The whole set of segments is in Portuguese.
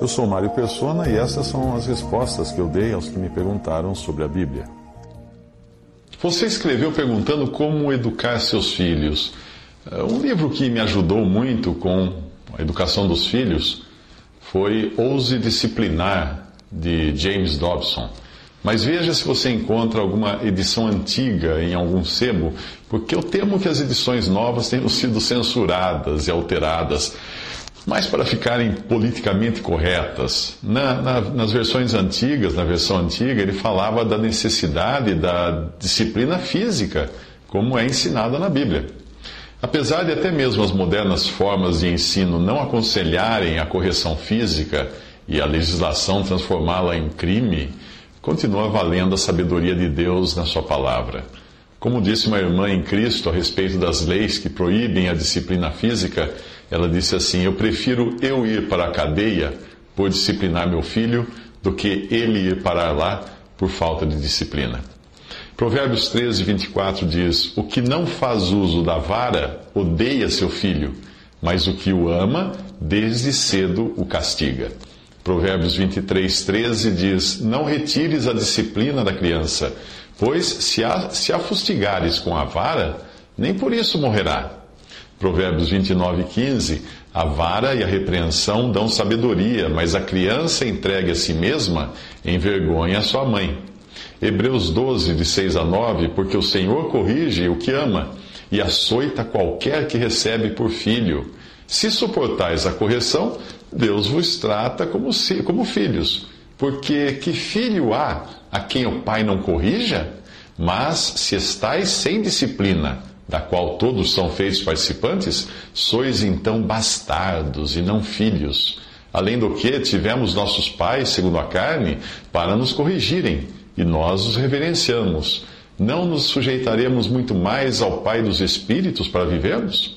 Eu sou Mário Persona e essas são as respostas que eu dei aos que me perguntaram sobre a Bíblia. Você escreveu perguntando como educar seus filhos. Uh, Um livro que me ajudou muito com a educação dos filhos foi Ouse Disciplinar, de James Dobson. Mas veja se você encontra alguma edição antiga em algum sebo, porque eu temo que as edições novas tenham sido censuradas e alteradas, mas para ficarem politicamente corretas. Na- na- nas versões antigas, na versão antiga, ele falava da necessidade da disciplina física, como é ensinada na Bíblia. Apesar de até mesmo as modernas formas de ensino não aconselharem a correção física e a legislação transformá-la em crime, continua valendo a sabedoria de Deus na Sua palavra. Como disse uma irmã em Cristo a respeito das leis que proíbem a disciplina física, ela disse assim: Eu prefiro eu ir para a cadeia por disciplinar meu filho do que ele ir parar lá por falta de disciplina. Provérbios 13, 24 diz: O que não faz uso da vara odeia seu filho, mas o que o ama, desde cedo o castiga. Provérbios 23, 13 diz: Não retires a disciplina da criança, pois se a, se a fustigares com a vara, nem por isso morrerá. Provérbios 29, 15: A vara e a repreensão dão sabedoria, mas a criança entregue a si mesma envergonha a sua mãe. Hebreus 12, de 6 a 9, porque o Senhor corrige o que ama e açoita qualquer que recebe por filho. Se suportais a correção, Deus vos trata como, como filhos. Porque que filho há a quem o pai não corrija? Mas se estais sem disciplina, da qual todos são feitos participantes, sois então bastardos e não filhos. Além do que, tivemos nossos pais, segundo a carne, para nos corrigirem e nós os reverenciamos. Não nos sujeitaremos muito mais ao Pai dos Espíritos para vivermos?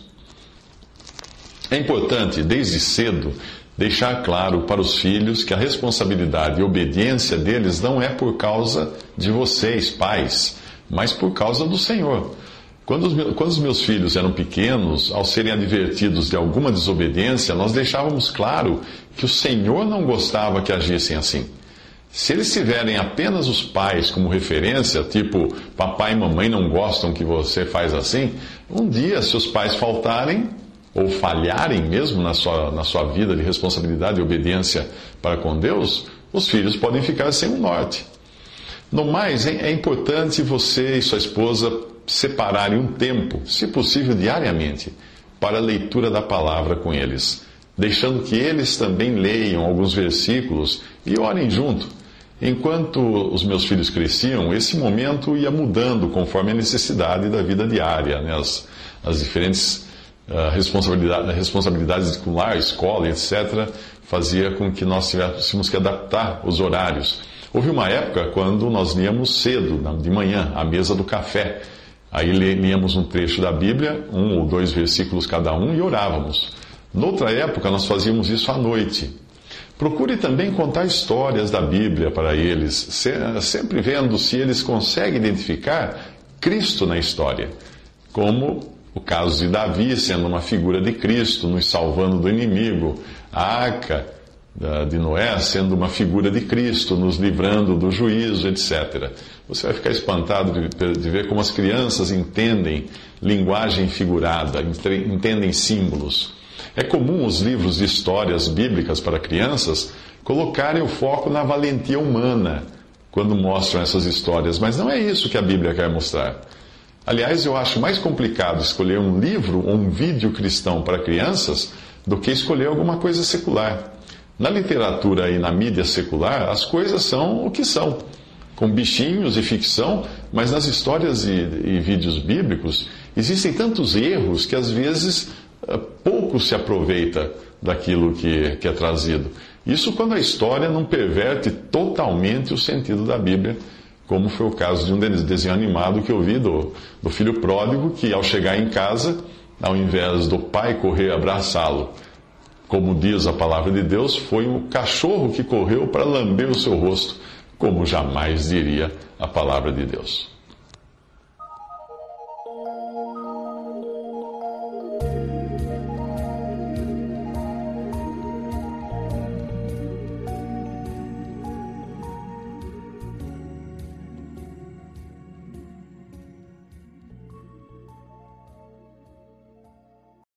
É importante, desde cedo, deixar claro para os filhos que a responsabilidade e obediência deles não é por causa de vocês, pais, mas por causa do Senhor. Quando os, meus, quando os meus filhos eram pequenos, ao serem advertidos de alguma desobediência, nós deixávamos claro que o Senhor não gostava que agissem assim. Se eles tiverem apenas os pais como referência, tipo, papai e mamãe não gostam que você faz assim, um dia, se os pais faltarem, ou falharem mesmo na sua, na sua vida de responsabilidade e obediência para com Deus, os filhos podem ficar sem um norte. No mais, é importante você e sua esposa separarem um tempo, se possível diariamente, para a leitura da palavra com eles, deixando que eles também leiam alguns versículos e orem junto. Enquanto os meus filhos cresciam, esse momento ia mudando conforme a necessidade da vida diária, né? as, as diferentes uh, responsabilidades, responsabilidades lar, escola, etc., fazia com que nós tivéssemos que adaptar os horários. Houve uma época quando nós líamos cedo, de manhã, à mesa do café. Aí líamos um trecho da Bíblia, um ou dois versículos cada um, e orávamos. Noutra época, nós fazíamos isso à noite. Procure também contar histórias da Bíblia para eles, sempre vendo se eles conseguem identificar Cristo na história, como o caso de Davi sendo uma figura de Cristo, nos salvando do inimigo, a arca de Noé sendo uma figura de Cristo, nos livrando do juízo, etc. Você vai ficar espantado de, ver como as crianças entendem linguagem figurada, entendem símbolos. É comum os livros de histórias bíblicas para crianças colocarem o foco na valentia humana quando mostram essas histórias, mas não é isso que a Bíblia quer mostrar. Aliás, eu acho mais complicado escolher um livro ou um vídeo cristão para crianças do que escolher alguma coisa secular. Na literatura e na mídia secular, as coisas são o que são, com bichinhos e ficção, mas nas histórias e, e vídeos bíblicos existem tantos erros que às vezes eh, pouco se aproveita daquilo que, que é trazido. Isso quando a história não perverte totalmente o sentido da Bíblia, como foi o caso de um desenho animado que eu vi do, do filho pródigo, que ao chegar em casa, ao invés do pai correr abraçá-lo, como diz a palavra de Deus, foi o cachorro que correu para lamber o seu rosto, como jamais diria a palavra de Deus.